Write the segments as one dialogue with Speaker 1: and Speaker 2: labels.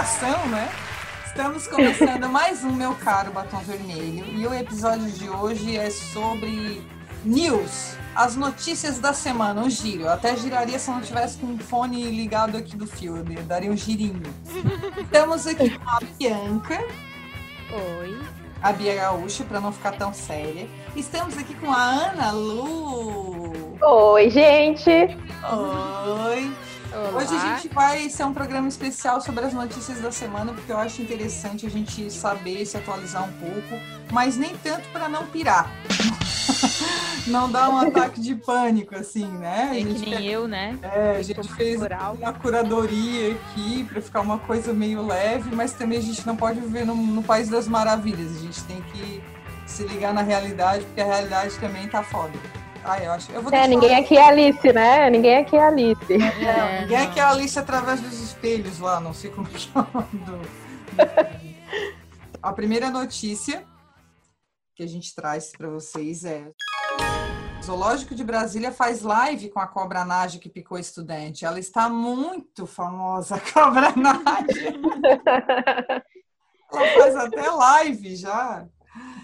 Speaker 1: empolgação, né? Estamos começando mais um Meu Caro Batom Vermelho e o episódio de hoje é sobre news, as notícias da semana, um giro. Eu até giraria se eu não tivesse com o fone ligado aqui do fio, eu daria um girinho. Estamos aqui com a Bianca.
Speaker 2: Oi.
Speaker 1: A Bia Gaúcha, para não ficar tão séria. Estamos aqui com a Ana Lu.
Speaker 3: Oi, gente.
Speaker 1: Oi.
Speaker 2: Olá.
Speaker 1: Hoje a gente vai ser um programa especial sobre as notícias da semana, porque eu acho interessante a gente saber se atualizar um pouco, mas nem tanto para não pirar. não dar um ataque de pânico, assim, né?
Speaker 2: É que nem eu, né?
Speaker 1: é, a gente fez uma curadoria aqui para ficar uma coisa meio leve, mas também a gente não pode viver no, no país das maravilhas. A gente tem que se ligar na realidade, porque a realidade também tá foda. Ah, eu acho. Eu vou
Speaker 3: É, ninguém aqui é Alice, né? Ninguém aqui é Alice.
Speaker 1: Não,
Speaker 2: É,
Speaker 1: ninguém
Speaker 2: não.
Speaker 1: aqui é a Alice através dos espelhos lá, não sei como é do... A primeira notícia que a gente traz para vocês é o Zoológico de Brasília faz live com a cobra Naja que picou estudante. Ela está muito famosa, a cobra Naja. Ela faz até live já.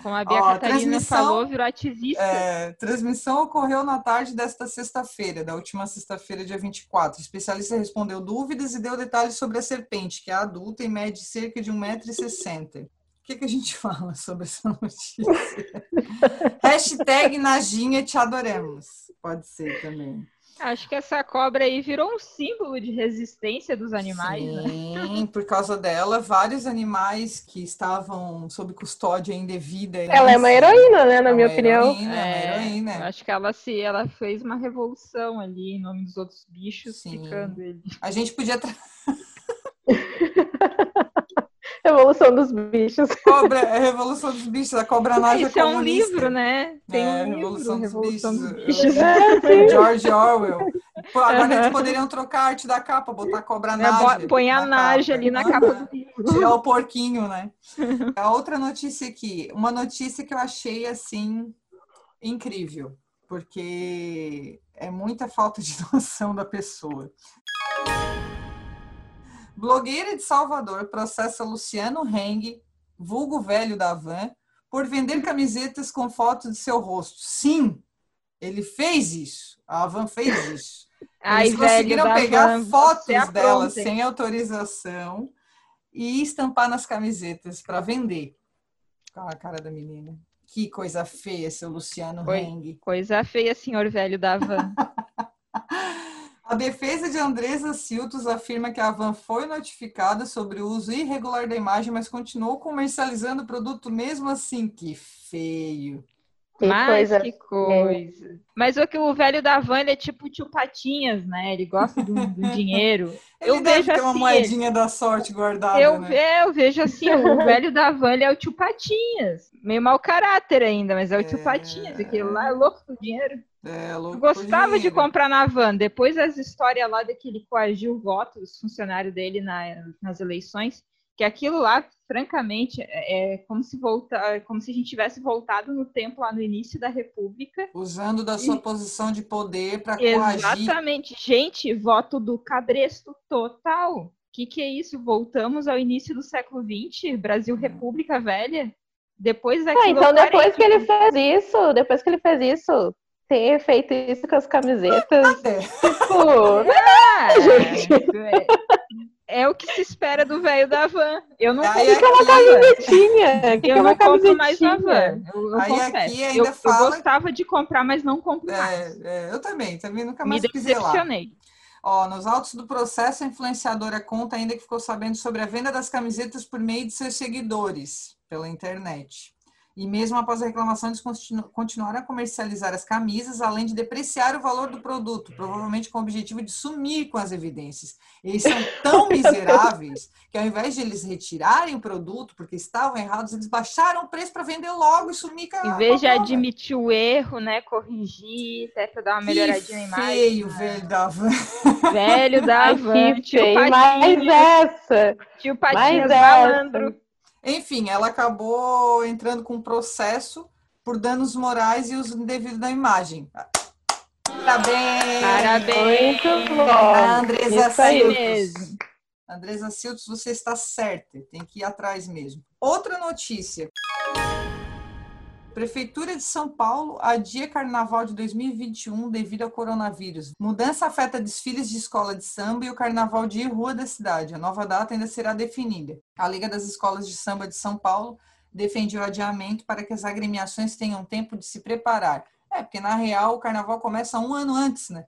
Speaker 2: Como a Bia
Speaker 1: Ó,
Speaker 2: Catarina
Speaker 1: transmissão-
Speaker 2: falou, virou ativista.
Speaker 1: É, transmissão ocorreu na tarde desta sexta-feira, da última sexta-feira, dia 24. O especialista respondeu dúvidas e deu detalhes sobre a serpente, que é adulta e mede cerca de 1,60m. O que, que a gente fala sobre essa notícia? Hashtag Najinha te adoramos. Pode ser também.
Speaker 2: Acho que essa cobra aí virou um símbolo de resistência dos animais, né?
Speaker 1: Sim, por causa dela, vários animais que estavam sob custódia indevida.
Speaker 3: Ela é uma heroína, né? Na
Speaker 1: É
Speaker 3: minha
Speaker 1: uma
Speaker 3: opinião.
Speaker 1: Heroína, é uma heroína.
Speaker 2: eu acho que ela se ela fez uma revolução ali em nome dos outros bichos,
Speaker 1: Sim.
Speaker 2: ficando ele.
Speaker 1: A gente podia tra-
Speaker 3: Revolução dos bichos.
Speaker 1: Cobra, é a Revolução dos Bichos, a Cobra Naja
Speaker 2: Isso é um
Speaker 1: comunista.
Speaker 2: livro, né? Tem
Speaker 1: É,
Speaker 2: um
Speaker 1: Revolução
Speaker 2: livro,
Speaker 1: dos
Speaker 2: Revolução dos
Speaker 1: Bichos.
Speaker 2: Bichos.
Speaker 3: É, sim.
Speaker 1: George Orwell. Pô, agora eles poderiam trocar a arte da capa, botar a Cobra Naja.
Speaker 2: bo- Põe a
Speaker 1: na
Speaker 2: Naja ali na capa do livro.
Speaker 1: Tirar o porquinho, né? A outra notícia aqui, uma notícia que eu achei, assim, incrível, porque é muita falta de noção da pessoa. Blogueira de Salvador processa Luciano Heng, vulgo velho da van, por vender camisetas com foto de seu rosto. Sim, ele fez isso. A van fez isso.
Speaker 2: Ai,
Speaker 1: Eles conseguiram pegar
Speaker 2: van,
Speaker 1: fotos
Speaker 2: apronta,
Speaker 1: dela sem autorização e estampar nas camisetas para vender. Olha a cara da menina. Que coisa feia, seu Luciano. Heng.
Speaker 2: Coisa feia, senhor velho da van.
Speaker 1: A defesa de Andresa Siltos afirma que a Van foi notificada sobre o uso irregular da imagem, mas continuou comercializando o produto mesmo assim. Que feio.
Speaker 3: Que
Speaker 2: Mas
Speaker 3: coisa.
Speaker 2: que coisa. Mas o que o velho da van ele é tipo tio Patinhas, né? Ele gosta do, do dinheiro.
Speaker 1: Ele
Speaker 2: Eu
Speaker 1: deve
Speaker 2: vejo
Speaker 1: ter uma
Speaker 2: assim,
Speaker 1: moedinha da sorte guardada,
Speaker 2: Eu,
Speaker 1: né?
Speaker 2: é, eu vejo assim, o velho da van ele é o tio Patinhas. Meio mau caráter ainda, mas é o tio
Speaker 1: É.
Speaker 2: Patinhas. Aquele lá é louco do dinheiro.
Speaker 1: É, louco
Speaker 2: gostava de comprar na van. Depois das histórias lá daquele coagiu o voto dos funcionários dele na- nas eleições, que aquilo lá, francamente, é é como se volta, como se a gente tivesse voltado no tempo lá no início da República.
Speaker 1: Usando da sua
Speaker 2: E-
Speaker 1: posição de poder para coagir.
Speaker 2: Exatamente. Gente, voto do cabresto total. O que, que é isso? Voltamos ao início do século XX, Brasil República Velha. Depois daquilo.
Speaker 3: Ah, então depois que ele fez isso, depois que ele fez isso, ter feito isso com as camisetas,
Speaker 1: É.
Speaker 3: tipo,
Speaker 2: Ah,
Speaker 3: gente.
Speaker 2: é, é o que se espera do velho da van. Eu não
Speaker 1: Aí
Speaker 2: compro
Speaker 1: aqui-
Speaker 2: mais van.
Speaker 3: camisetinha. Que que é
Speaker 2: Eu
Speaker 3: uma
Speaker 2: não compro mais na van. Eu, eu
Speaker 1: Aí
Speaker 2: confesso.
Speaker 1: aqui ainda
Speaker 2: eu, eu gostava de comprar, mas não compro mais.
Speaker 1: É, é, eu também, também nunca
Speaker 2: Me
Speaker 1: mais pisei lá. Ó, nos autos do processo, a influenciadora conta ainda que ficou sabendo sobre a venda das camisetas por meio de seus seguidores pela internet. E mesmo após a reclamação, eles continu- continuaram a comercializar as camisas, além de depreciar o valor do produto, provavelmente com o objetivo de sumir com as evidências. Eles são tão miseráveis que, ao invés de eles retirarem o produto porque estavam errados, eles baixaram o preço para vender logo e sumir com a
Speaker 2: Em vez de admitir o erro, né? Corrigir, até pra dar uma melhoradinha na
Speaker 1: Que
Speaker 2: imagem.
Speaker 1: feio,
Speaker 2: né?
Speaker 1: velho da van.
Speaker 2: Velho da
Speaker 3: Ai,
Speaker 2: van,
Speaker 3: que feio. Mais essa.
Speaker 2: tio Patinhas
Speaker 3: mais essa.
Speaker 1: Enfim, ela acabou entrando com um processo por danos morais e uso indevido da imagem. Parabéns!
Speaker 2: Parabéns!
Speaker 3: Muito bom.
Speaker 1: A Andresa
Speaker 3: Isso aí
Speaker 2: mesmo.
Speaker 1: Andresa Siltos, você está certa, tem que ir atrás mesmo. Outra notícia. Prefeitura de São Paulo adia Carnaval de 2021 devido ao coronavírus. Mudança afeta desfiles de escola de samba e o Carnaval de rua da cidade. A nova data ainda será definida. A Liga das Escolas de Samba de São Paulo defende o adiamento para que as agremiações tenham tempo de se preparar. É, porque na real o Carnaval começa um ano antes, né?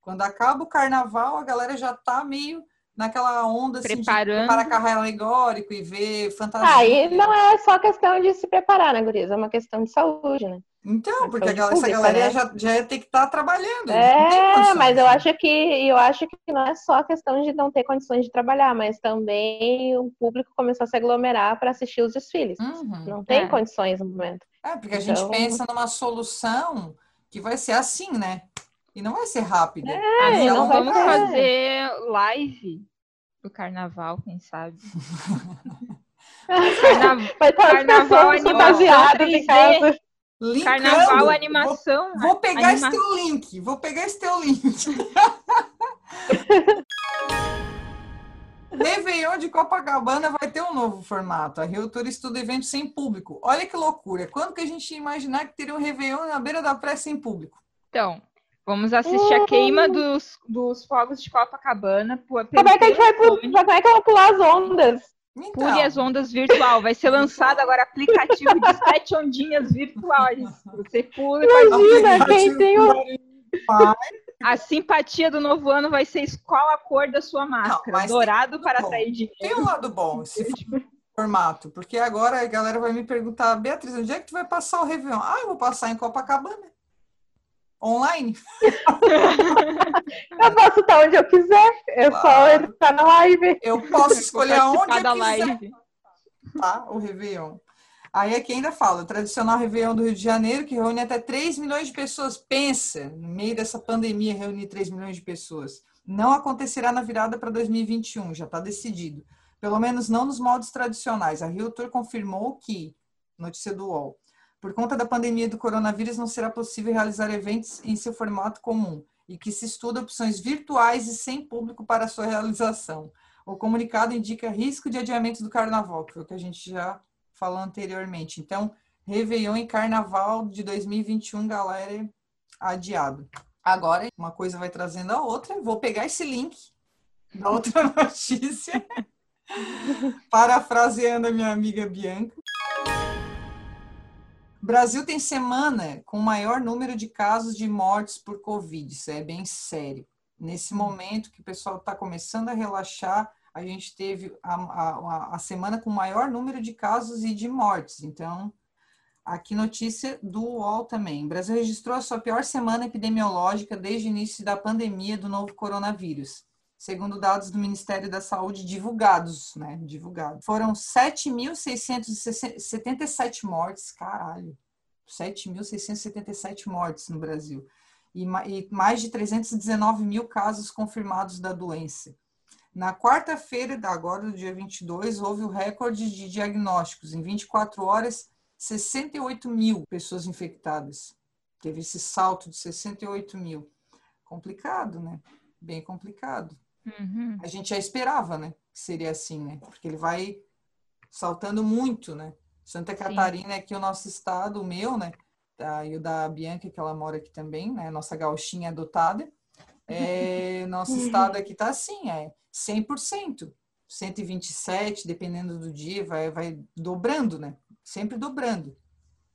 Speaker 1: Quando acaba o Carnaval, a galera já tá meio naquela onda assim,
Speaker 2: Preparando.
Speaker 1: de preparar carro alegórico e ver fantasia.
Speaker 3: Aí não é só questão de se preparar, né, Gurias? É uma questão de saúde, né?
Speaker 1: Então, porque a
Speaker 3: saúde
Speaker 1: galera, essa
Speaker 3: pública,
Speaker 1: galera
Speaker 3: né?
Speaker 1: já, já ia ter que estar trabalhando. não tem
Speaker 3: É, mas eu acho que eu acho que não é só questão de não ter condições de trabalhar, mas também o público começou a se aglomerar para assistir os desfiles.
Speaker 1: Uhum.
Speaker 3: Não tem
Speaker 2: É.
Speaker 3: condições no momento.
Speaker 1: É, porque a gente
Speaker 3: Então-
Speaker 1: pensa numa solução que vai ser assim, né? E não vai ser rápida.
Speaker 2: Ah,
Speaker 3: É,
Speaker 2: então
Speaker 3: não
Speaker 2: vamos fazer live do carnaval, quem sabe? Carna-
Speaker 3: Vai estar as
Speaker 2: Carnaval, animação
Speaker 3: em
Speaker 2: 3D.
Speaker 3: casa.
Speaker 1: Linkando,
Speaker 2: Carnaval,
Speaker 1: vou-
Speaker 2: animação.
Speaker 1: Vou, pegar
Speaker 2: anima-
Speaker 1: esse teu link. Vou pegar esse teu link. Réveillon de Copacabana vai ter um novo formato. A Rio Tour estuda eventos sem público. Olha que loucura. Quando que a gente ia imaginar que teria um Réveillon na beira da praia sem público?
Speaker 2: Então, vamos assistir a queima dos, dos fogos de Copacabana. por-
Speaker 3: Como é que a gente vai, pu- como é que eu vou pular as ondas?
Speaker 1: Então,
Speaker 2: Pule as ondas virtual. Vai ser lançado agora aplicativo de sete ondinhas virtuais. Você pula e faz
Speaker 3: Imagina, quem tem o.
Speaker 2: A simpatia do novo ano vai ser qual a cor da sua máscara.
Speaker 1: tem
Speaker 2: Dourado para
Speaker 1: bom.
Speaker 2: atrair dinheiro.
Speaker 1: tem um lado bom esse formato. Porque agora a galera vai me perguntar, Beatriz, onde é que tu vai passar o Réveillon? Ah, eu vou passar em Copacabana. Online.
Speaker 3: Eu posso estar onde eu quiser. É só
Speaker 1: Claro.
Speaker 3: entrar na live.
Speaker 1: Eu posso escolher
Speaker 2: participar
Speaker 1: eu quiser.
Speaker 2: live.
Speaker 1: tá? O Réveillon. Aí aqui ainda fala, o tradicional Réveillon do Rio de Janeiro, que reúne até 3 milhões de pessoas. Pensa, no meio dessa pandemia, reunir 3 milhões de pessoas. Não acontecerá na virada para 2021, já está decidido. Pelo menos não nos moldes tradicionais. A Rio Tour confirmou que, notícia do UOL, por conta da pandemia do coronavírus, não será possível realizar eventos em seu formato comum e que se estuda opções virtuais e sem público para sua realização. O comunicado indica risco de adiamento do carnaval, que foi o que a gente já falou anteriormente. Então, Réveillon e Carnaval de 2021, galera, adiado. Agora, uma coisa vai trazendo a outra. Vou pegar esse link da outra notícia, parafraseando a minha amiga Bianca. Brasil tem semana com o maior número de casos de mortes por Covid. Isso é bem sério. Nesse momento que o pessoal está começando a relaxar, a gente teve a, a, a semana com o maior número de casos e de mortes. Então, aqui notícia do UOL também. O Brasil registrou a sua pior semana epidemiológica desde o início da pandemia do novo coronavírus. Segundo dados do Ministério da Saúde divulgados, né? Divulgados. Foram 7.677 mortes, caralho. 7.677 mortes no Brasil. E, ma- mais de 319 mil casos confirmados da doença. Na quarta-feira, agora do dia 22, houve o recorde de diagnósticos. Em 24 horas, 68 mil pessoas infectadas. Teve esse salto de 68 mil. Complicado, né? Bem complicado.
Speaker 2: Uhum.
Speaker 1: A gente já esperava, né? Que seria assim, né? Porque ele vai saltando muito, né? Santa Catarina é aqui o nosso estado, o meu, né? Tá, e o da Bianca, que ela mora aqui também, né? Nossa gauchinha adotada. É, nosso estado aqui tá assim, é 100%. 127, dependendo do dia, vai, vai dobrando, né? Sempre dobrando.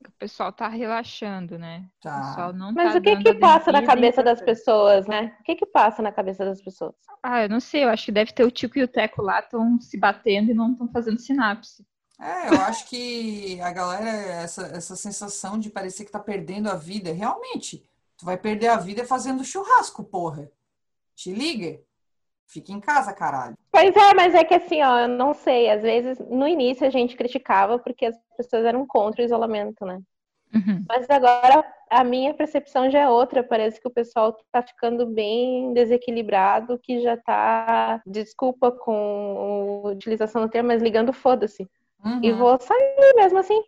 Speaker 2: O pessoal tá relaxando, né? O
Speaker 1: Tá.
Speaker 2: pessoal não
Speaker 3: Mas
Speaker 2: tá
Speaker 3: o que
Speaker 2: dando
Speaker 3: que passa na cabeça das pessoas, né? O que que passa na cabeça das pessoas?
Speaker 2: Ah, eu não sei, eu acho que deve ter o Tico e o Teco lá, estão se batendo e não estão fazendo sinapse.
Speaker 1: É, eu acho que a galera, essa, essa sensação de parecer que tá perdendo a vida, realmente, tu vai perder a vida fazendo churrasco, porra. Te liga? Fica em casa, caralho.
Speaker 3: Pois é, mas é que assim, ó, eu não sei, às vezes no início a gente criticava porque as pessoas eram contra o isolamento, né?
Speaker 2: Uhum.
Speaker 3: Mas agora a minha percepção já é outra, parece que o pessoal tá ficando bem desequilibrado, que já tá, desculpa com a utilização do termo, mas ligando foda-se. E
Speaker 1: Uhum.
Speaker 3: vou sair mesmo assim.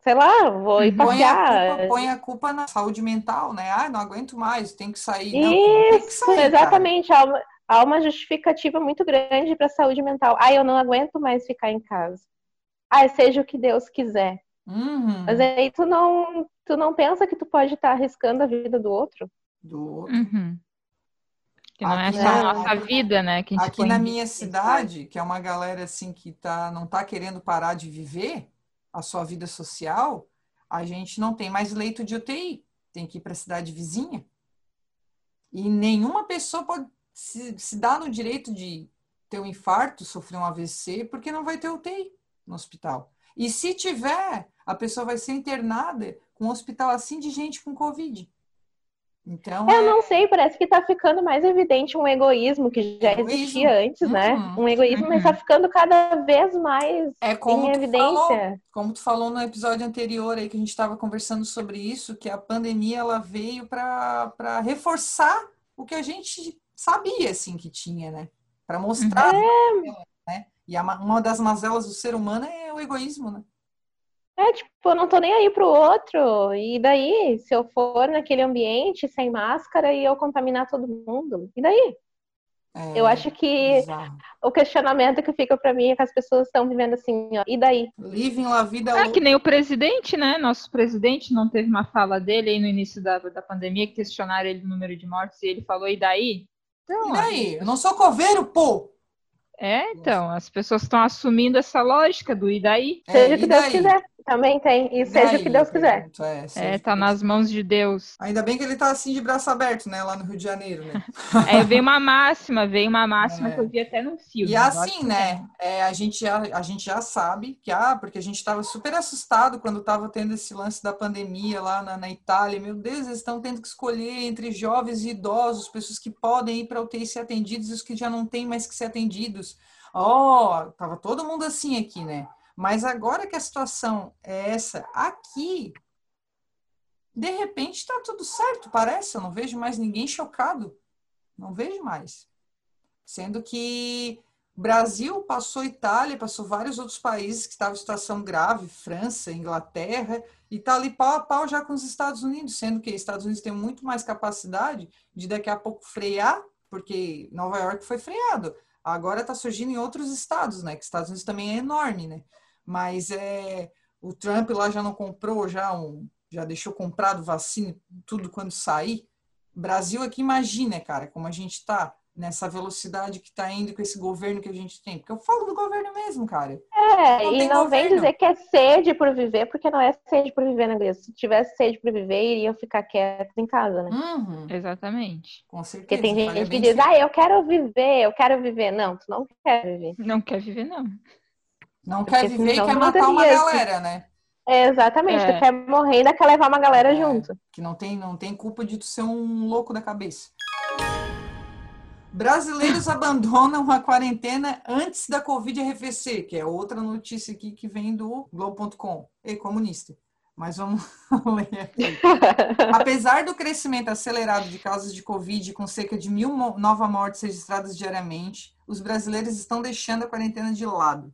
Speaker 3: Sei lá, vou ir
Speaker 2: Uhum.
Speaker 1: Põe a
Speaker 3: passear.
Speaker 1: culpa, põe a culpa na saúde mental, né? Ah, não aguento mais, tem que sair. Tu não tem que
Speaker 3: Isso,
Speaker 1: sair, cara.
Speaker 3: exatamente. Ao, há uma justificativa muito grande para a saúde mental. Ah, eu não aguento mais ficar em casa. Ah, seja o que Deus quiser.
Speaker 1: Uhum.
Speaker 3: Mas aí tu não, tu não pensa que tu pode estar arriscando a vida do outro?
Speaker 1: Do outro.
Speaker 2: Uhum. Que não é
Speaker 1: Aqui
Speaker 2: só
Speaker 1: na-
Speaker 2: a nossa vida, né? Que a gente
Speaker 1: Aqui na minha cidade, que é uma galera assim que tá, não tá querendo parar de viver a sua vida social, a gente não tem mais leito de UTI. Tem que ir para a cidade vizinha. E nenhuma pessoa pode se, se dar no direito de ter um infarto, sofrer um AVC, porque não vai ter UTI no hospital. E se tiver, a pessoa vai ser internada com um hospital assim de gente com Covid. Então,
Speaker 3: Eu
Speaker 1: é-
Speaker 3: não sei, parece que tá ficando mais evidente um egoísmo que já
Speaker 1: Egoísmo.
Speaker 3: existia antes, né?
Speaker 1: Uhum.
Speaker 3: Um egoísmo, mas tá ficando cada vez mais
Speaker 1: é como
Speaker 3: em
Speaker 1: tu falou,
Speaker 3: evidência.
Speaker 1: como tu falou no episódio anterior aí que a gente estava conversando sobre isso, que a pandemia ela veio para reforçar o que a gente sabia assim que tinha, né? Para mostrar, né? E a ma- uma das mazelas do ser humano é o egoísmo, né?
Speaker 3: É, tipo, eu não tô nem aí pro outro. E daí, se eu for naquele ambiente sem máscara e eu contaminar todo mundo? E daí?
Speaker 1: É
Speaker 3: Eu acho que
Speaker 1: bizarro.
Speaker 3: o questionamento que fica pra mim é que as pessoas estão vivendo assim, ó. E daí?
Speaker 1: Living la vida
Speaker 2: Ah,
Speaker 1: louca.
Speaker 2: que nem o presidente, né? Nosso presidente não teve uma fala dele aí no início da, da pandemia, que questionaram ele do número de mortes e ele falou, e daí? Então,
Speaker 1: E daí? Eu não sou coveiro, pô!
Speaker 2: É, então, as pessoas estão assumindo essa lógica do e daí?
Speaker 1: É,
Speaker 3: Seja o que Deus
Speaker 1: daí?
Speaker 3: quiser. Também tem. E
Speaker 1: E
Speaker 3: seja
Speaker 1: daí,
Speaker 3: o que Deus
Speaker 1: eu
Speaker 3: quiser.
Speaker 1: pergunto, é, seja
Speaker 2: É, tá
Speaker 1: Deus
Speaker 2: nas mãos de Deus.
Speaker 1: Ainda bem que ele tá assim de braço aberto, né? Lá no Rio de Janeiro, né?
Speaker 2: Aí veio uma máxima, veio uma máxima
Speaker 1: É.
Speaker 2: que eu vi até no filme.
Speaker 1: E assim, né? é, a, gente já, a gente já sabe que, ah, porque a gente estava super assustado quando estava tendo esse lance da pandemia lá na, na Itália. Meu Deus, eles estão tendo que escolher entre jovens e idosos, pessoas que podem ir para UTI ser atendidos e os que já não têm mais que ser atendidos. Ó, tava todo mundo assim aqui, né? Mas agora que a situação é essa aqui, de repente está tudo certo, parece. Eu não vejo mais ninguém chocado. Não vejo mais. Sendo que Brasil passou Itália, passou vários outros países que estavam em situação grave, França, Inglaterra, e está ali pau a pau já com os Estados Unidos, sendo que os Estados Unidos têm muito mais capacidade de daqui a pouco frear, porque Nova York foi freado. Agora está surgindo em outros estados, né? Que os Estados Unidos também é enorme, né? Mas é, o Trump lá já não comprou, já, um, já deixou comprado vacina, tudo quando sair. Brasil aqui, imagina, cara, como a gente está nessa velocidade que está indo com esse governo que a gente tem. Porque eu falo do governo mesmo, cara.
Speaker 3: É,
Speaker 1: Não
Speaker 3: e
Speaker 1: tem
Speaker 3: não vem
Speaker 1: governo.
Speaker 3: dizer que é sede por viver, porque não é sede por viver na igreja. Se tivesse sede por viver, iriam ficar quietos em casa, né?
Speaker 1: Uhum,
Speaker 2: Exatamente.
Speaker 1: com certeza.
Speaker 3: Porque tem gente que diz, ah, eu quero viver, eu quero viver. Não, tu não quer viver.
Speaker 2: Não quer viver, não.
Speaker 1: Não
Speaker 3: porque
Speaker 1: quer viver e quer matar uma galera, né?
Speaker 3: É, exatamente,
Speaker 2: É.
Speaker 3: tu quer morrer e ainda quer levar uma galera
Speaker 1: É.
Speaker 3: junto.
Speaker 1: Que não tem, não tem culpa de tu ser um louco da cabeça. Brasileiros abandonam a quarentena antes da Covid arrefecer, que é outra notícia aqui que vem do Globo.com. Ei, comunista. Mas vamos ler aqui. Apesar do crescimento acelerado de casos de Covid, com cerca de mil novas mortes registradas diariamente, os brasileiros estão deixando a quarentena de lado.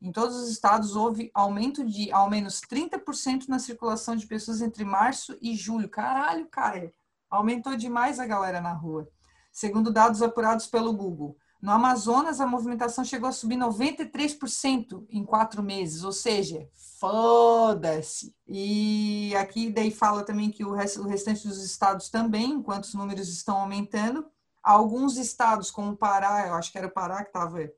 Speaker 1: Em todos os estados, houve aumento de ao menos 30% na circulação de pessoas entre março e julho. Caralho, cara! Aumentou demais a galera na rua. Segundo dados apurados pelo Google. No Amazonas, a movimentação chegou a subir 93% em quatro meses, ou seja, foda-se. E aqui daí fala também que o, rest, o restante dos estados também, enquanto os números estão aumentando. Alguns estados, como o Pará, eu acho que era o Pará que estava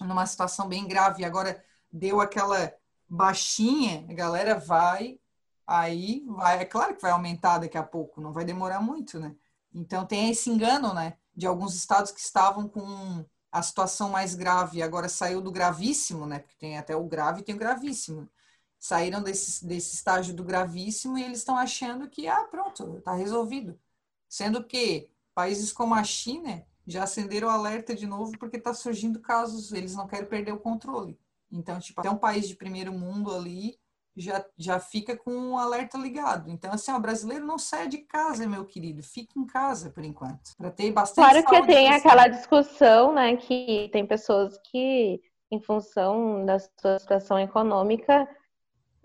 Speaker 1: numa situação bem grave, e agora deu aquela baixinha, a galera vai, aí vai, é claro que vai aumentar daqui a pouco, não vai demorar muito, né? Então tem esse engano, né? De alguns estados que estavam com a situação mais grave, agora saiu do gravíssimo, né? Porque tem até o grave e tem o gravíssimo. Saíram desse, desse estágio do gravíssimo e eles estão achando que, ah, pronto, tá resolvido. Sendo que países como a China já acenderam o alerta de novo porque está surgindo casos, eles não querem perder o controle. Então, tipo, até um país de primeiro mundo ali já, já fica com o alerta ligado. Então, assim, o brasileiro não sai de casa, meu querido, fica em casa por enquanto, para ter bastante
Speaker 3: Claro que tem aquela discussão, né, que tem pessoas que, em função da sua situação econômica,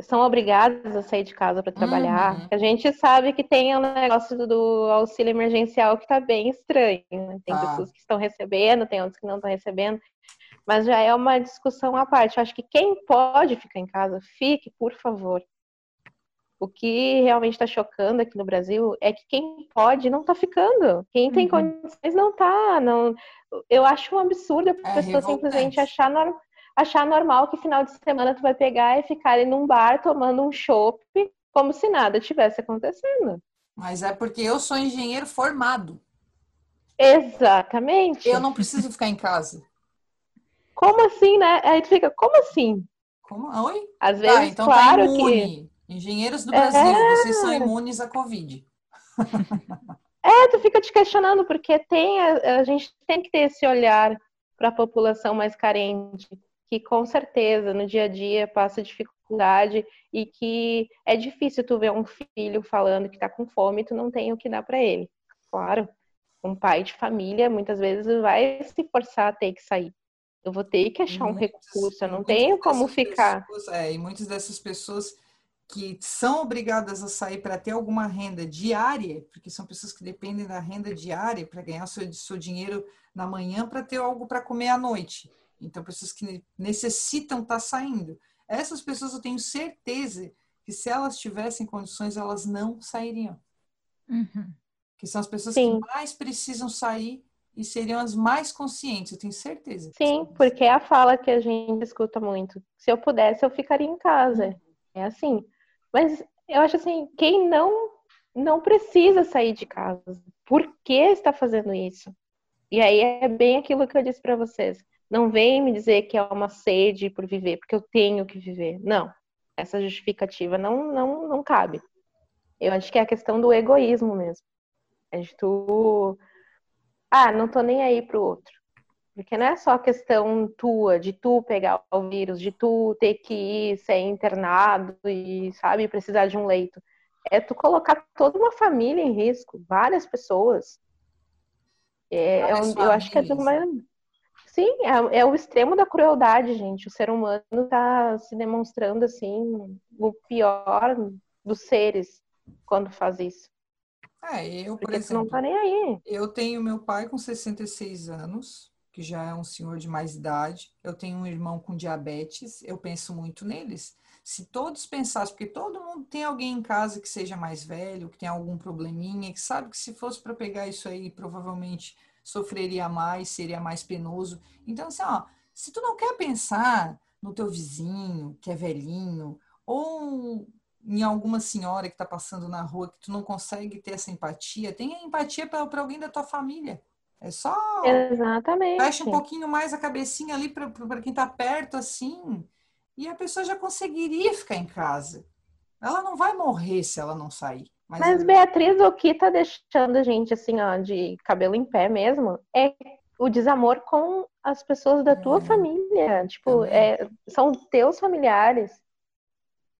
Speaker 3: são obrigadas a sair de casa para trabalhar. Uhum. A gente sabe que tem o um negócio do auxílio emergencial que está bem estranho. Né? Tem ah. pessoas que estão recebendo, tem outras que não estão recebendo. Mas já é uma discussão à parte. Eu acho que quem pode ficar em casa, fique, por favor. O que realmente está chocando aqui no Brasil é que quem pode não está ficando. Quem tem uhum. condições não está. Não... Eu acho um absurdo a é pessoa simplesmente achar normal achar normal que final de semana tu vai pegar e ficar ali num bar tomando um chopp como se nada tivesse acontecendo.
Speaker 1: Mas é porque eu sou engenheiro formado.
Speaker 3: Exatamente.
Speaker 1: Eu não preciso ficar em casa.
Speaker 3: Como assim, né? Aí tu fica, como assim?
Speaker 1: Como? Oi?
Speaker 3: Às vezes, ah, então tá claro tá
Speaker 1: imune. que... Engenheiros do Brasil, é... vocês são imunes à Covid.
Speaker 3: é, tu fica te questionando, porque tem a, a gente tem que ter esse olhar para a população mais carente que com certeza no dia a dia passa dificuldade e que é difícil tu ver um filho falando que está com fome e tu não tem o que dar para ele. Claro, um pai de família muitas vezes vai se forçar a ter que sair. Eu vou ter que achar um recurso, eu não tenho como ficar.
Speaker 1: Pessoas, é, e muitas dessas pessoas que são obrigadas a sair para ter alguma renda diária, porque são pessoas que dependem da renda diária para ganhar seu, seu dinheiro na manhã para ter algo para comer à noite. Então, pessoas que necessitam estar tá saindo. Essas pessoas eu tenho certeza que se elas tivessem condições, elas não sairiam. Uhum. Que são as pessoas Sim. que mais precisam sair e seriam as mais conscientes, eu tenho certeza.
Speaker 3: Sim, porque é a fala que a gente escuta muito. Se eu pudesse, eu ficaria em casa. Uhum. É assim. Mas eu acho assim, quem não não precisa sair de casa, por que está fazendo isso? E aí é bem aquilo que eu disse para vocês. Não vem me dizer que é uma sede por viver, porque eu tenho que viver. Não. Essa justificativa não, não, não cabe. Eu acho que é a questão do egoísmo mesmo. É de tu. Ah, não tô nem aí pro outro. Porque não é só questão tua, de tu pegar o vírus, de tu ter que ir ser internado e, sabe, precisar de um leito. É tu colocar toda uma família em risco, várias pessoas. É, é eu, eu acho que é de uma, Sim, é, é, o extremo da crueldade, gente. O ser humano está se demonstrando assim o pior dos seres quando faz isso.
Speaker 1: É, eu,
Speaker 3: por
Speaker 1: exemplo,
Speaker 3: não tá nem aí.
Speaker 1: Eu tenho meu pai com 66 anos, que já é um senhor de mais idade. Eu tenho um irmão com diabetes. Eu penso muito neles. Se todos pensassem, porque todo mundo tem alguém em casa que seja mais velho, que tem algum probleminha, que sabe que se fosse para pegar isso aí, provavelmente sofreria mais, seria mais penoso. Então, assim, ó, se tu não quer pensar no teu vizinho, que é velhinho, ou em alguma senhora que está passando na rua que tu não consegue ter essa empatia, tenha empatia para alguém da tua família. É só.
Speaker 3: Exatamente.
Speaker 1: Fecha um pouquinho mais a cabecinha ali para quem está perto, assim, e a pessoa já conseguiria ficar em casa. Ela não vai morrer se ela não sair.
Speaker 3: Mas, Mas Beatriz, o que tá deixando a gente assim, ó, de cabelo em pé mesmo, é o desamor com as pessoas da tua é. família. Tipo, é, são teus familiares.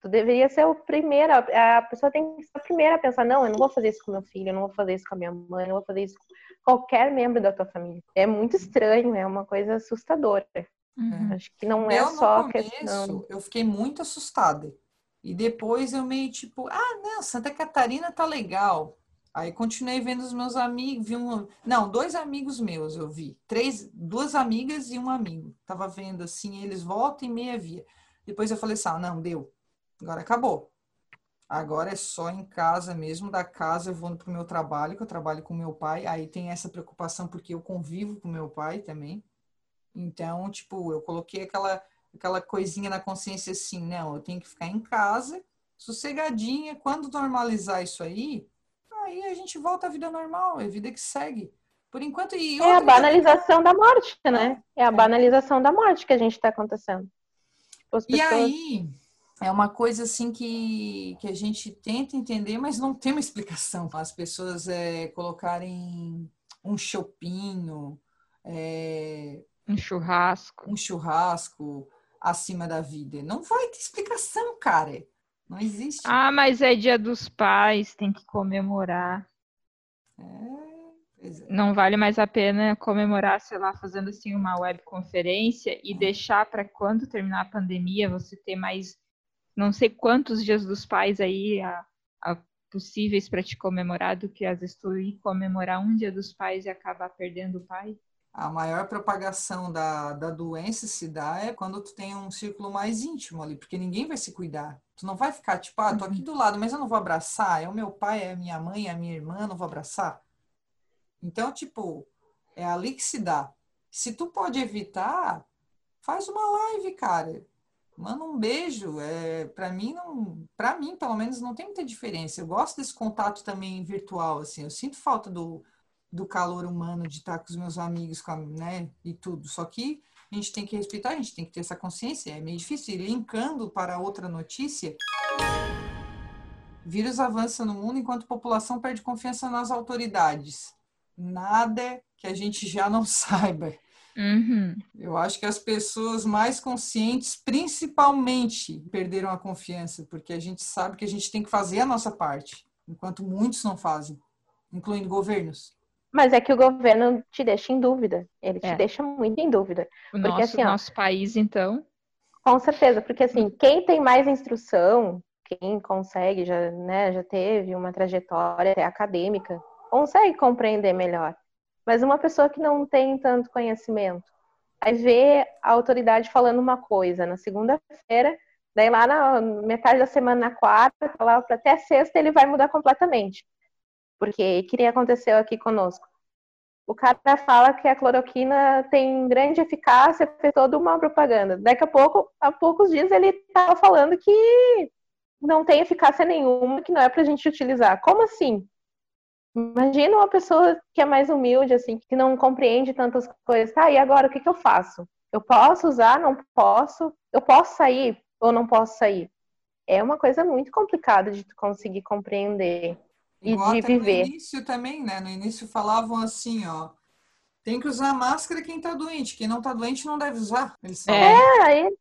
Speaker 3: Tu deveria ser o primeiro, a pessoa tem que ser a primeira a pensar, não, eu não vou fazer isso com meu filho, eu não vou fazer isso com a minha mãe, eu não vou fazer isso com qualquer membro da tua família. É muito estranho, é uma coisa assustadora. Uhum. Acho que não é
Speaker 1: eu,
Speaker 3: só
Speaker 1: começo,
Speaker 3: questão.
Speaker 1: Eu fiquei muito assustada. E depois eu meio tipo, ah, não, Santa Catarina tá legal. Aí continuei vendo os meus amigos, vi um, não, dois amigos meus eu vi, três, duas amigas e um amigo. Tava vendo assim, eles voltam e meia via. Depois eu falei assim, ah, não, deu. Agora acabou. Agora é só em casa mesmo, da casa eu vou pro meu trabalho, que eu trabalho com meu pai. Aí tem essa preocupação porque eu convivo com meu pai também. Então, tipo, eu coloquei aquela aquela coisinha na consciência assim, não, eu tenho que ficar em casa, sossegadinha, quando normalizar isso aí, aí a gente volta à vida normal, é a vida que segue. Por enquanto. E
Speaker 3: é a banalização da morte, né? É a é. banalização da morte que a gente está acontecendo.
Speaker 1: Pessoas... E aí, é uma coisa assim que, que a gente tenta entender, mas não tem uma explicação. As pessoas é, colocarem um chopinho, é,
Speaker 2: um churrasco,
Speaker 1: um churrasco, acima da vida. Não vai ter explicação, cara. Não existe.
Speaker 2: Ah, mas é dia dos pais, tem que comemorar.
Speaker 1: É, é.
Speaker 2: Não vale mais a pena comemorar, sei lá, fazendo assim uma webconferência e é. deixar para quando terminar a pandemia você ter mais não sei quantos dias dos pais aí a, a possíveis para te comemorar do que às vezes tu ir comemorar um dia dos pais e acabar perdendo o pai?
Speaker 1: A maior propagação da, da doença se dá é quando tu tem um círculo mais íntimo ali, porque ninguém vai se cuidar. Tu não vai ficar tipo, ah, tô aqui uhum. do lado, mas eu não vou abraçar. É o meu pai, é a minha mãe, é a minha irmã, não vou abraçar. Então, tipo, é ali que se dá. Se tu pode evitar, faz uma live, cara. Manda um beijo. É, para mim não, para mim pelo menos não tem muita diferença. Eu gosto desse contato também virtual assim. Eu sinto falta do, do calor humano de estar com os meus amigos, com a, né, e tudo. Só que a gente tem que respeitar, a gente tem que ter essa consciência. É meio difícil. E linkando para outra notícia, vírus avança no mundo enquanto a população perde confiança nas autoridades. Nada que a gente já não saiba.
Speaker 2: Uhum.
Speaker 1: Eu acho que as pessoas mais conscientes, principalmente, perderam a confiança, porque a gente sabe que a gente tem que fazer a nossa parte, enquanto muitos não fazem, incluindo governos.
Speaker 3: Mas é que o governo te deixa em dúvida. Ele é. te deixa muito em dúvida.
Speaker 2: O porque, nosso, assim, ó, nosso país, então.
Speaker 3: Com certeza, porque assim, quem tem mais instrução, quem consegue, já, né, já teve uma trajetória acadêmica, consegue compreender melhor. Mas uma pessoa que não tem tanto conhecimento, aí vê a autoridade falando uma coisa na segunda-feira, daí lá na metade da semana, na quarta, tá lá até sexta, ele vai mudar completamente. Porque que nem aconteceu aqui conosco. O cara fala que a cloroquina tem grande eficácia, fez toda uma propaganda. Daqui a pouco, há poucos dias, ele estava falando que não tem eficácia nenhuma, que não é para a gente utilizar. Como assim? Imagina uma pessoa que é mais humilde, assim, que não compreende tantas coisas. Tá, e agora o que, que eu faço? Eu posso usar? Não posso? Eu posso sair ou não posso sair? É uma coisa muito complicada de conseguir compreender e Igual de viver.
Speaker 1: No início também, né? No início falavam assim, ó. Tem que usar máscara quem tá doente. Quem não tá doente não deve usar.
Speaker 3: É, aí,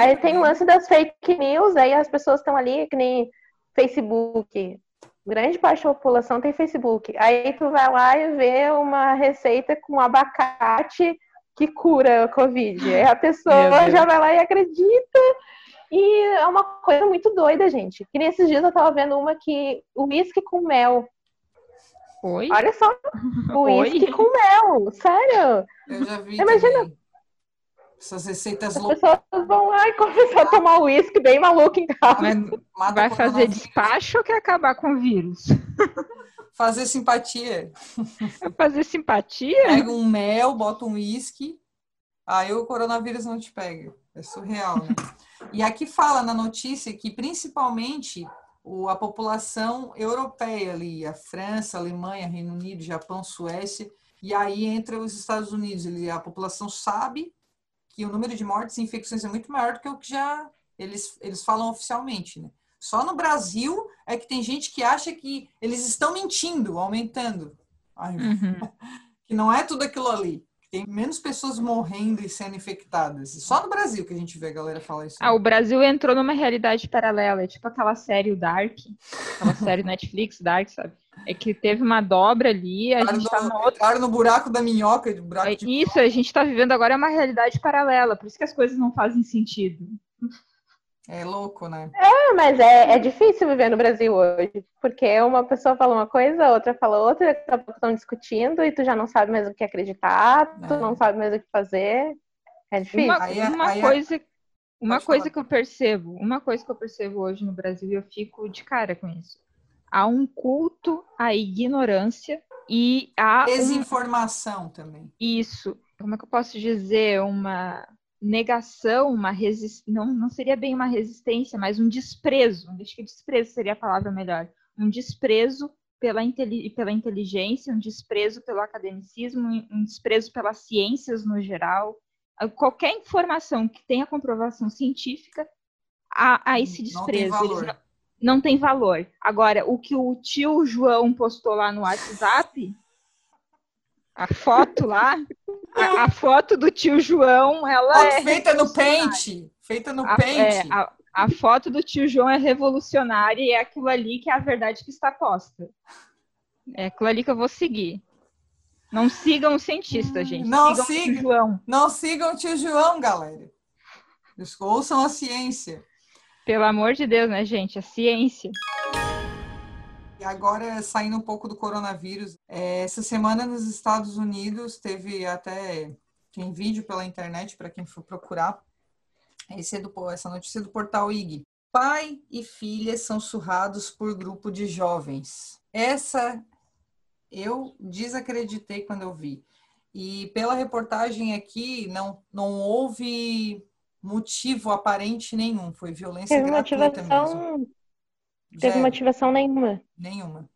Speaker 3: aí tem o lance das fake news, aí as pessoas estão ali, que nem Facebook grande parte da população tem Facebook. Aí tu vai lá e vê uma receita com abacate que cura a Covid. Aí a pessoa já vai lá e acredita. E é uma coisa muito doida, gente. Que nesses dias eu tava vendo uma que uísque com mel.
Speaker 2: Oi?
Speaker 3: Olha só, uísque com mel, sério.
Speaker 1: Eu já vi. Imagina, também. Essas receitas
Speaker 3: loucas. As pessoas vão lá e começar a tomar uísque bem maluco em casa.
Speaker 2: Mas vai fazer despacho ou quer acabar com o vírus?
Speaker 1: Fazer simpatia.
Speaker 2: Fazer simpatia?
Speaker 1: Pega um mel, bota um uísque, aí o coronavírus não te pega. É surreal, né? E aqui fala na notícia que principalmente o, a população europeia ali, a França, a Alemanha, Reino Unido, Japão, Suécia, e aí entra os Estados Unidos. Ele, a população sabe que o número de mortes e infecções é muito maior do que o que já eles, eles falam oficialmente, né? Só no Brasil é que tem gente que acha que eles estão mentindo, aumentando. Ai, uhum. Que não é tudo aquilo ali. Tem menos pessoas morrendo e sendo infectadas. Só no Brasil que a gente vê a galera falar isso.
Speaker 2: Ah, o Brasil entrou numa realidade paralela. É tipo aquela série o Dark. Aquela série Netflix, Dark, sabe? É que teve uma dobra ali, a gente tá no
Speaker 1: outro... no buraco da minhoca, buraco
Speaker 2: é,
Speaker 1: de...
Speaker 2: Isso, a gente tá vivendo agora é uma realidade paralela, por isso que as coisas não fazem sentido.
Speaker 1: É louco, né?
Speaker 3: É, mas é, é difícil viver no Brasil hoje, porque uma pessoa fala uma coisa, outra fala outra, estão discutindo e tu já não sabe mais o que acreditar, é. tu não sabe mais o que fazer. É difícil.
Speaker 2: Uma, aí, é, uma aí, é coisa, uma coisa que eu percebo, uma coisa que eu percebo hoje no Brasil e eu fico de cara com isso há um culto à ignorância e a
Speaker 1: desinformação um... também.
Speaker 2: Isso. Como é que eu posso dizer? Uma negação, uma resistência, não, não seria bem uma resistência, mas um desprezo, acho que desprezo seria a palavra melhor, um desprezo pela, pela inteligência, um desprezo pelo academicismo, um desprezo pelas ciências no geral. Qualquer informação que tenha comprovação científica, há, há esse desprezo. Não tem valor não tem valor. Agora, o que o tio João postou lá no WhatsApp, a foto lá, a, a foto do tio João, ela
Speaker 1: é feita no pente, feita no a, pente.
Speaker 2: É, a, a foto do tio João é revolucionária e é aquilo ali que é a verdade que está posta. É aquilo ali que eu vou seguir. Não sigam o cientista, gente.
Speaker 1: Não sigam, sigam o tio João. Não sigam o tio João, galera. Ouçam a ciência.
Speaker 2: Pelo amor de Deus, né, gente? A ciência.
Speaker 1: Agora, saindo um pouco do coronavírus, é, essa semana nos Estados Unidos teve até tem vídeo pela internet para quem for procurar. Esse é do, essa notícia é do portal IG. Pai e filha são surrados por grupo de jovens. Essa eu desacreditei quando eu vi. E pela reportagem aqui, não, não houve motivo aparente nenhum. Foi violência
Speaker 3: Teve
Speaker 1: gratuita
Speaker 3: motivação...
Speaker 1: mesmo.
Speaker 3: Teve motivação nenhuma.
Speaker 1: Nenhuma.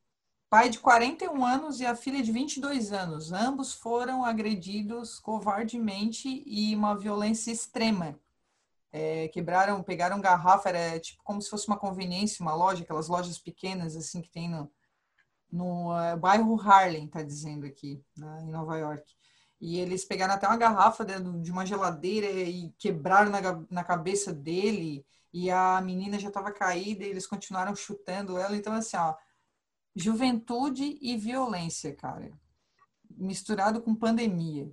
Speaker 1: Pai de 41 anos e a filha de 22 anos. Ambos foram agredidos covardemente e uma violência extrema. É, quebraram, pegaram garrafa, era tipo como se fosse uma conveniência, uma loja, aquelas lojas pequenas assim que tem no, no uh, bairro Harlem, tá dizendo aqui, na, em Nova York. E eles pegaram até uma garrafa de, de uma geladeira e quebraram na, na cabeça dele. E a menina já estava caída e eles continuaram chutando ela. Então, assim, ó, juventude e violência, cara. Misturado com pandemia.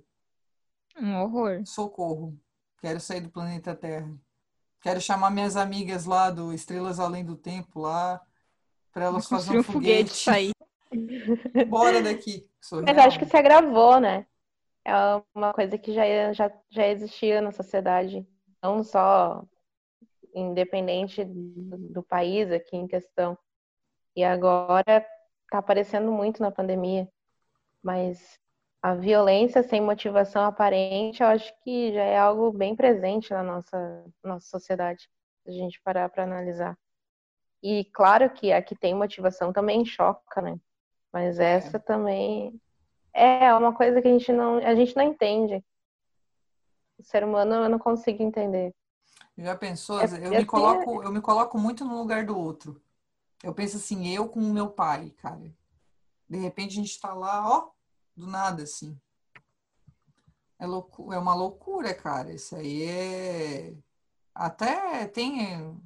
Speaker 2: Um horror.
Speaker 1: Socorro. Quero sair do planeta Terra. Quero chamar minhas amigas lá do Estrelas Além do Tempo lá para elas fazerem um foguete.
Speaker 2: sair.
Speaker 1: Bora daqui. Sou
Speaker 3: Mas acho que se agravou, né? É uma coisa que já, já, já existia na sociedade. Não só independente do, do país aqui em questão. E agora tá aparecendo muito na pandemia. Mas a violência sem motivação aparente, eu acho que já é algo bem presente na nossa, nossa sociedade, se a gente parar para analisar. E claro que a que tem motivação também choca, né? Mas essa também é uma coisa que a gente não, a gente não entende. O ser humano eu não consigo entender.
Speaker 1: Já pensou?
Speaker 3: É-
Speaker 1: Eu,
Speaker 3: eu
Speaker 1: me
Speaker 3: tenho-
Speaker 1: coloco, eu me coloco muito no lugar do outro. Eu penso assim, eu com o meu pai, cara. De repente a gente tá lá, ó, do nada, assim. É, loucu é uma loucura, cara. Isso aí é. Até tem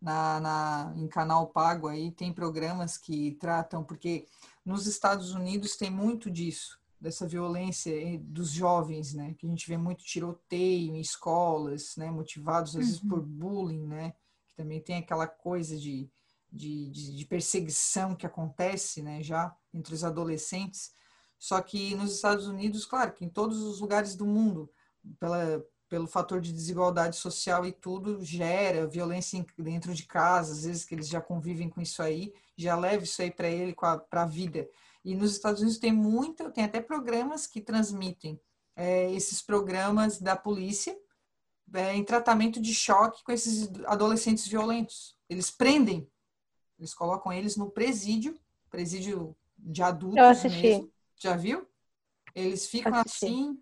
Speaker 1: na, na, em canal pago aí, tem programas que tratam, porque nos Estados Unidos tem muito disso, dessa violência dos jovens, né? Que a gente vê muito tiroteio em escolas, né? Motivados às vezes por bullying, né? Que também tem aquela coisa de, de, de, de perseguição que acontece, né? Já entre os adolescentes. Só que nos Estados Unidos, claro, que em todos os lugares do mundo, pela, pelo fator de desigualdade social e tudo, gera violência dentro de casa, às vezes que eles já convivem com isso aí, já leva isso aí para ele, para a vida. E nos Estados Unidos tem muito, tem até programas que transmitem é, esses programas da polícia é, em tratamento de choque com esses adolescentes violentos. Eles prendem, eles colocam eles no presídio, presídio de adultos
Speaker 3: Eu assisti.
Speaker 1: mesmo. Já viu? Eles ficam assim.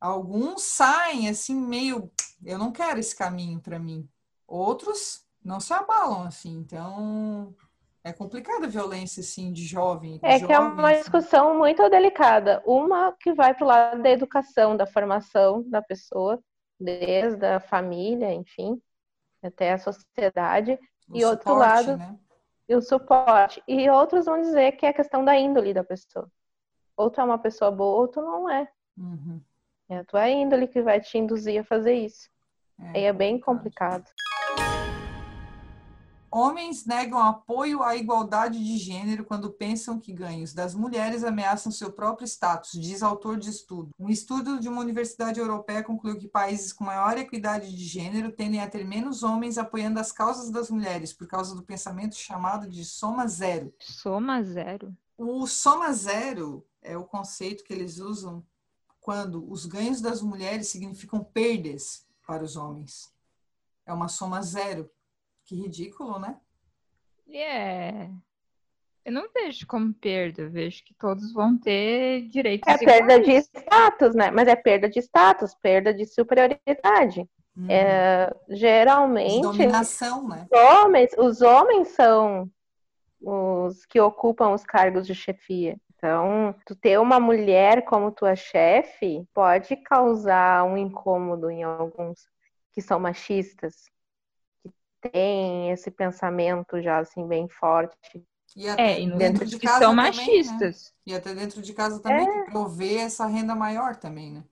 Speaker 1: Alguns saem assim, meio. Eu não quero esse caminho para mim. Outros não se abalam assim. Então é complicada a violência assim de jovem.
Speaker 3: É que é uma
Speaker 1: jovens.
Speaker 3: discussão muito delicada. Uma que vai para o lado da educação, da formação da pessoa, desde a família, enfim, até a sociedade,
Speaker 1: O
Speaker 3: e outro
Speaker 1: suporte,
Speaker 3: lado-
Speaker 1: né?
Speaker 3: e o suporte. E outros vão dizer que é a questão da índole da pessoa. Ou tu é uma pessoa boa, ou tu não é.
Speaker 1: Uhum.
Speaker 3: É a tua índole que vai te induzir a fazer isso. Aí é bem complicado.
Speaker 1: Homens negam apoio à igualdade de gênero quando pensam que ganhos das mulheres ameaçam seu próprio status, diz autor de estudo. Um estudo de uma universidade europeia concluiu que países com maior equidade de gênero tendem a ter menos homens apoiando as causas das mulheres, por causa do pensamento chamado de soma zero.
Speaker 2: Soma zero.
Speaker 1: O soma zero é o conceito que eles usam quando os ganhos das mulheres significam perdas para os homens. É uma soma zero. Que ridículo, né?
Speaker 2: É. Eu não vejo como perda, eu vejo que todos vão ter direitos
Speaker 3: É perda de status, né? Mas é perda de status, perda de superioridade.
Speaker 1: Uhum.
Speaker 3: É, geralmente,
Speaker 1: dominação, né?
Speaker 3: os homens, os homens são os que ocupam os cargos de chefia. Então, tu ter uma mulher como tua chefe pode causar um incômodo em alguns que são machistas, têm esse pensamento já assim bem forte.
Speaker 1: E até
Speaker 2: É, e
Speaker 1: dentro de
Speaker 2: que
Speaker 1: casa
Speaker 2: são
Speaker 1: também, né?
Speaker 2: machistas.
Speaker 1: E até dentro de casa também,
Speaker 3: É.
Speaker 1: que prover essa renda maior também, né?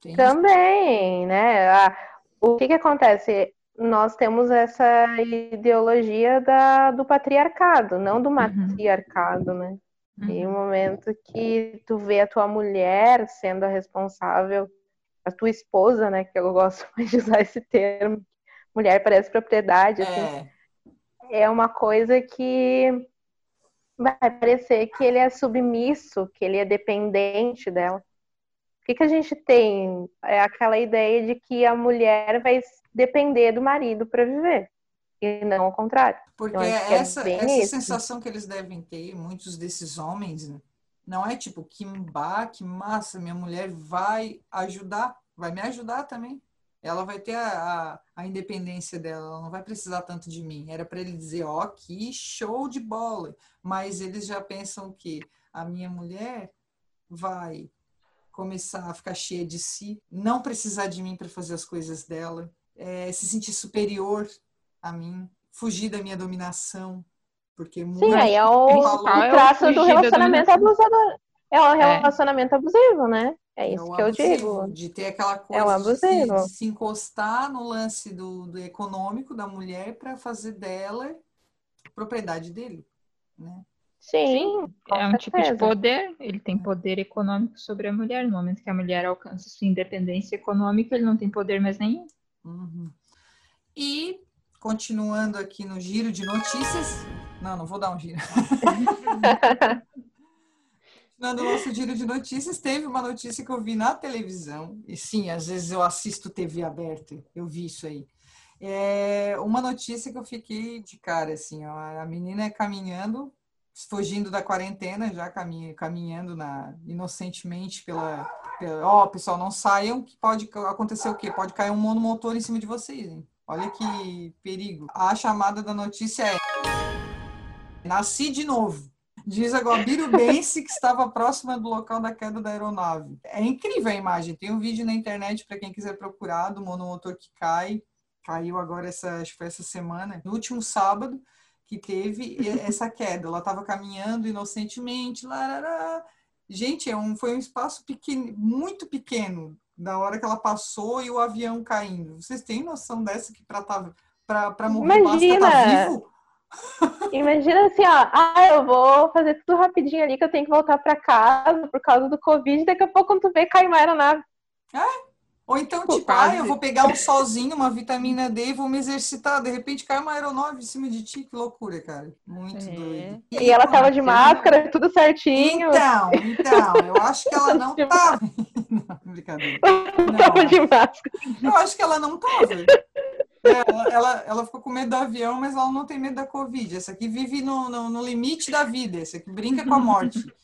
Speaker 1: Tem isso.
Speaker 3: Também, né? Ah, o que que acontece? nós temos essa ideologia da, do patriarcado, não do matriarcado, uhum. né? Uhum. E o momento que tu vê a tua mulher sendo a responsável, a tua esposa, né? Que eu gosto mais de usar esse termo. Mulher parece propriedade, assim. É, é uma coisa que vai parecer que ele é submisso, que ele é dependente dela. O que, que a gente tem? É aquela ideia de que a mulher vai depender do marido para viver. E não ao contrário.
Speaker 1: Porque é essa, essa sensação que eles devem ter, muitos desses homens, né? não é tipo, que, bah, que massa, minha mulher vai ajudar, vai me ajudar também. Ela vai ter a, a, a independência dela, ela não vai precisar tanto de mim. Era para ele dizer, ó, oh, que show de bola. Mas eles já pensam que a minha mulher vai começar a ficar cheia de si, não precisar de mim para fazer as coisas dela, é, se sentir superior a mim, fugir da minha dominação, porque
Speaker 3: Sim, aí é o, o traço é do relacionamento abusador. É um é. relacionamento é. abusivo, né? É, é isso é que eu digo.
Speaker 1: De ter aquela coisa é um abusivo. De, se, de se encostar no lance do, do econômico da mulher para fazer dela propriedade dele, né?
Speaker 3: Sim,
Speaker 2: é um tipo de poder. Ele tem poder econômico sobre a mulher. No momento que a mulher alcança sua independência econômica, ele não tem poder mais nenhum.
Speaker 1: Uhum. E, continuando aqui no giro de notícias. Não, não vou dar um giro. no nosso giro de notícias, teve uma notícia que eu vi na televisão. E sim, às vezes eu assisto TV aberta, eu vi isso aí. É uma notícia que eu fiquei de cara, assim, ó, a menina é caminhando, fugindo da quarentena, já caminhando na, inocentemente pela, Ó, oh, pessoal, não saiam que pode acontecer o quê? Pode cair um monomotor em cima de vocês, hein? Olha que perigo. A chamada da notícia é Nasci de novo. Diz a Guabiro Bense que estava próxima do local da queda da aeronave. É incrível a imagem. Tem um vídeo na internet para quem quiser procurar do monomotor que cai. Caiu agora essa, acho que foi essa semana, no último sábado que teve essa queda. Ela estava caminhando inocentemente, larará, Gente, é um, foi um espaço pequeno, muito pequeno da hora que ela passou e o avião caindo. Vocês têm noção dessa que para tá, para morrer
Speaker 3: Imagina. basta tá vivo? Imagina assim, ó, ah, eu vou fazer tudo rapidinho ali que eu tenho que voltar para casa por causa do Covid, daqui a pouco quando tu vê cai uma aeronave.
Speaker 1: É, ou então, tipo, ah, eu vou pegar um solzinho, uma vitamina D e vou me exercitar. De repente cai uma aeronave em cima de ti. Que loucura, cara. Muito é. doido.
Speaker 3: E, e ela tava de máscara, tudo certinho.
Speaker 1: Então, então, eu acho que ela não tava. não, brincadeira. Não,
Speaker 3: tava de máscara.
Speaker 1: Eu acho que ela não tava. É, ela, ela, ela, ficou com medo do avião, mas ela não tem medo da Covid. Essa aqui vive no, no, no limite da vida. Essa aqui brinca com a morte.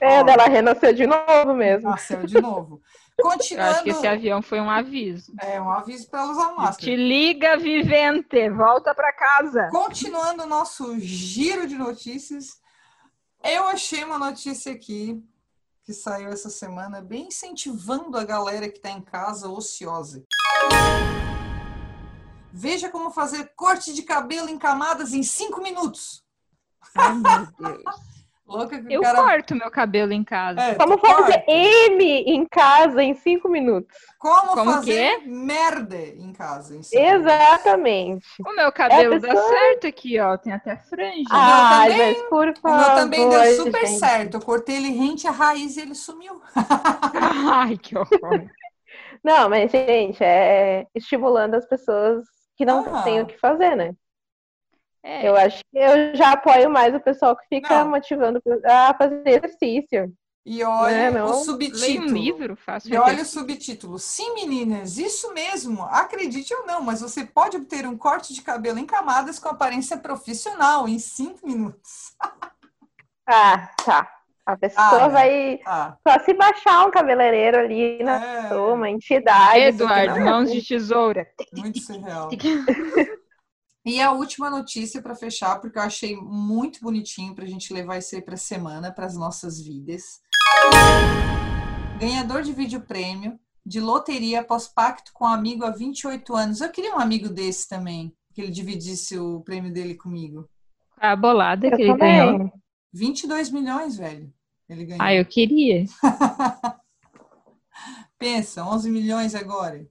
Speaker 3: É, Ó, dela renasceu de novo mesmo.
Speaker 1: Nasceu de novo. Continuando...
Speaker 2: Eu acho que esse avião foi um aviso.
Speaker 1: É, um aviso para ela usar máscara.
Speaker 2: Te liga, vivente, volta para casa.
Speaker 1: Continuando o nosso giro de notícias, eu achei uma notícia aqui que saiu essa semana, bem incentivando a galera que está em casa ociosa. Veja como fazer corte de cabelo em camadas em cinco minutos.
Speaker 2: Ai, meu Deus. Louca que eu cara... corto meu cabelo em casa.
Speaker 3: É, Como fazer corta. M em casa em cinco minutos?
Speaker 1: Como, Como fazer que? merda em casa? Em
Speaker 3: Exatamente.
Speaker 2: O meu cabelo é pessoa... dá certo aqui, ó. Tem até franja.
Speaker 3: Ah, também, mas por favor. O meu
Speaker 1: também deu super gente. certo. Eu cortei ele rente a raiz e ele sumiu.
Speaker 2: Ai, que horror.
Speaker 3: Não, mas, gente, é estimulando as pessoas que não ah. têm o que fazer, né? É. Eu acho que eu já apoio mais o pessoal que fica não. motivando a fazer exercício.
Speaker 1: E olha é, o subtítulo.
Speaker 2: um livro, faço
Speaker 1: E olha o subtítulo. Sim, meninas, isso mesmo. Acredite ou não, mas você pode obter um corte de cabelo em camadas com aparência profissional em cinco minutos.
Speaker 3: ah, tá. A pessoa ah, vai ah. só se baixar um cabeleireiro ali na é. uma entidade.
Speaker 2: Eduardo, mãos de tesoura.
Speaker 1: Muito surreal. E a última notícia para fechar, porque eu achei muito bonitinho para a gente levar isso aí para a semana, para as nossas vidas. Ganhador de vídeo prêmio de loteria após pacto com um amigo há 28 anos. Eu queria um amigo desse também, que ele dividisse o prêmio dele comigo.
Speaker 2: A bolada eu que ele ganhou.
Speaker 1: 22 milhões, velho. Ele ganhou.
Speaker 2: Ah, eu queria.
Speaker 1: Pensa, 11 milhões agora.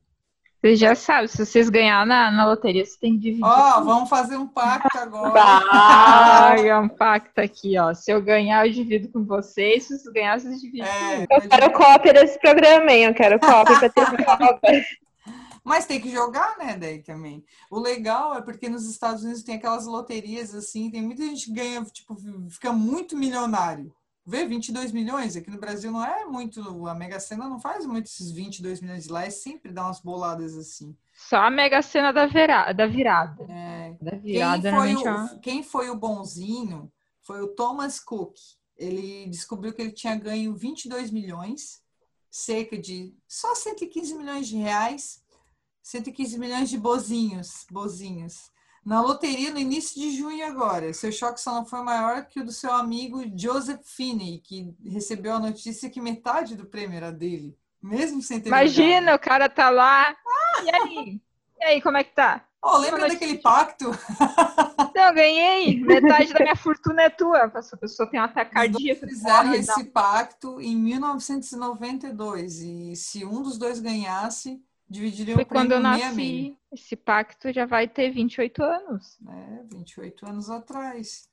Speaker 2: Vocês já sabem, se vocês ganhar na, na loteria, vocês têm que dividir.
Speaker 1: Ó, oh, vamos fazer um pacto agora.
Speaker 2: Vai, um pacto aqui, ó. Se eu ganhar, eu divido com vocês. Se vocês ganhar, vocês dividem é,
Speaker 3: Eu quero cópia desse programa, hein? Eu quero cópia pra ter cópia.
Speaker 1: Mas tem que jogar, né, daí também. O legal é porque nos Estados Unidos tem aquelas loterias assim, tem muita gente que ganha, tipo, fica muito milionário. Vê, 22 milhões, aqui no Brasil não é muito, a Mega Sena não faz muito esses 22 milhões de lá, é sempre dá umas boladas assim.
Speaker 2: Só a Mega Sena da, vera, da virada. É.
Speaker 1: Da virada quem foi, o, quem foi o bonzinho foi o Thomas Cook. Ele descobriu que ele tinha ganho 22 milhões, cerca de só 115 milhões de reais, 115 milhões de bozinhos, bozinhos na loteria no início de junho agora. Seu choque só não foi maior que o do seu amigo Joseph Finney, que recebeu a notícia que metade do prêmio era dele, mesmo sem ter
Speaker 2: Imagina, o cara tá lá. Ah! E aí? E aí, como é que tá?
Speaker 1: Oh, lembra daquele pacto?
Speaker 2: Não, ganhei. Metade da minha fortuna é tua. Essa pessoa tem um ataque cardíaco.
Speaker 1: fizeram esse pacto em 1992. E se um dos dois ganhasse, dividiriam
Speaker 2: Foi o prêmio quando eu nasci. Esse pacto já vai ter 28 anos.
Speaker 1: É, 28 anos atrás.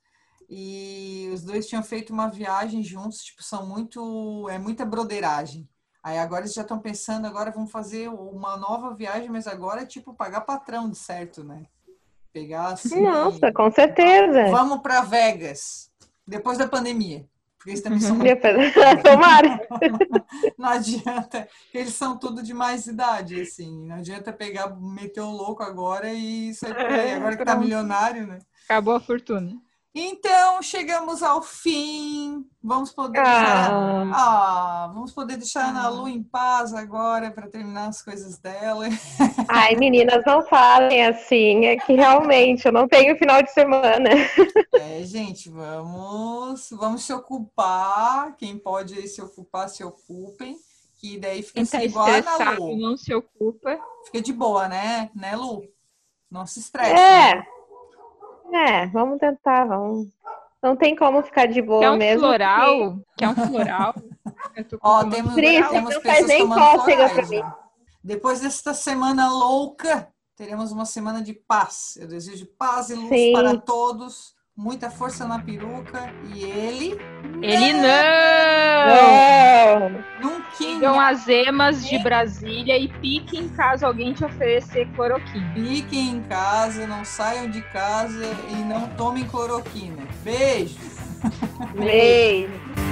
Speaker 1: E os dois tinham feito uma viagem juntos, tipo, são muito. É muita broderagem. Aí agora eles já estão pensando, agora vamos fazer uma nova viagem, mas agora é tipo pagar patrão de certo, né? Pegar assim.
Speaker 3: Nossa, com certeza.
Speaker 1: Vamos para Vegas, depois da pandemia. Porque eles também são.
Speaker 3: Tomara!
Speaker 1: não adianta, eles são tudo de mais idade, assim. Não adianta pegar, meter o louco agora e sair por aí. Agora que tá milionário, né?
Speaker 2: Acabou a fortuna.
Speaker 1: Então, chegamos ao fim. Vamos poder ah. deixar, ah, vamos poder deixar a Ana Lu em paz agora para terminar as coisas dela.
Speaker 3: Ai, meninas, não falem assim. É que realmente eu não tenho final de semana.
Speaker 1: É, gente, vamos, vamos se ocupar. Quem pode se ocupar, se ocupem. Que daí fica
Speaker 2: Quem tá igual a Ana Lu. Não se ocupa.
Speaker 1: Fica de boa, né? Né, Lu? Não se estresse.
Speaker 3: É. Né? É, vamos tentar, vamos. Não tem como ficar de boa
Speaker 2: Quer um
Speaker 3: mesmo.
Speaker 2: Floral? Porque... Quer um floral?
Speaker 1: Ó, oh, temos, Triste, temos não faz nem cócega pra mim. Depois desta semana louca, teremos uma semana de paz. Eu desejo paz e luz Sim. para todos muita força na peruca e ele.
Speaker 2: Ele não!
Speaker 3: não.
Speaker 2: Nunca! Sigam as emas de Brasília e piquem em caso alguém te oferecer cloroquina.
Speaker 1: Piquem em casa, não saiam de casa e não tomem cloroquina. Beijo!
Speaker 3: Beijo!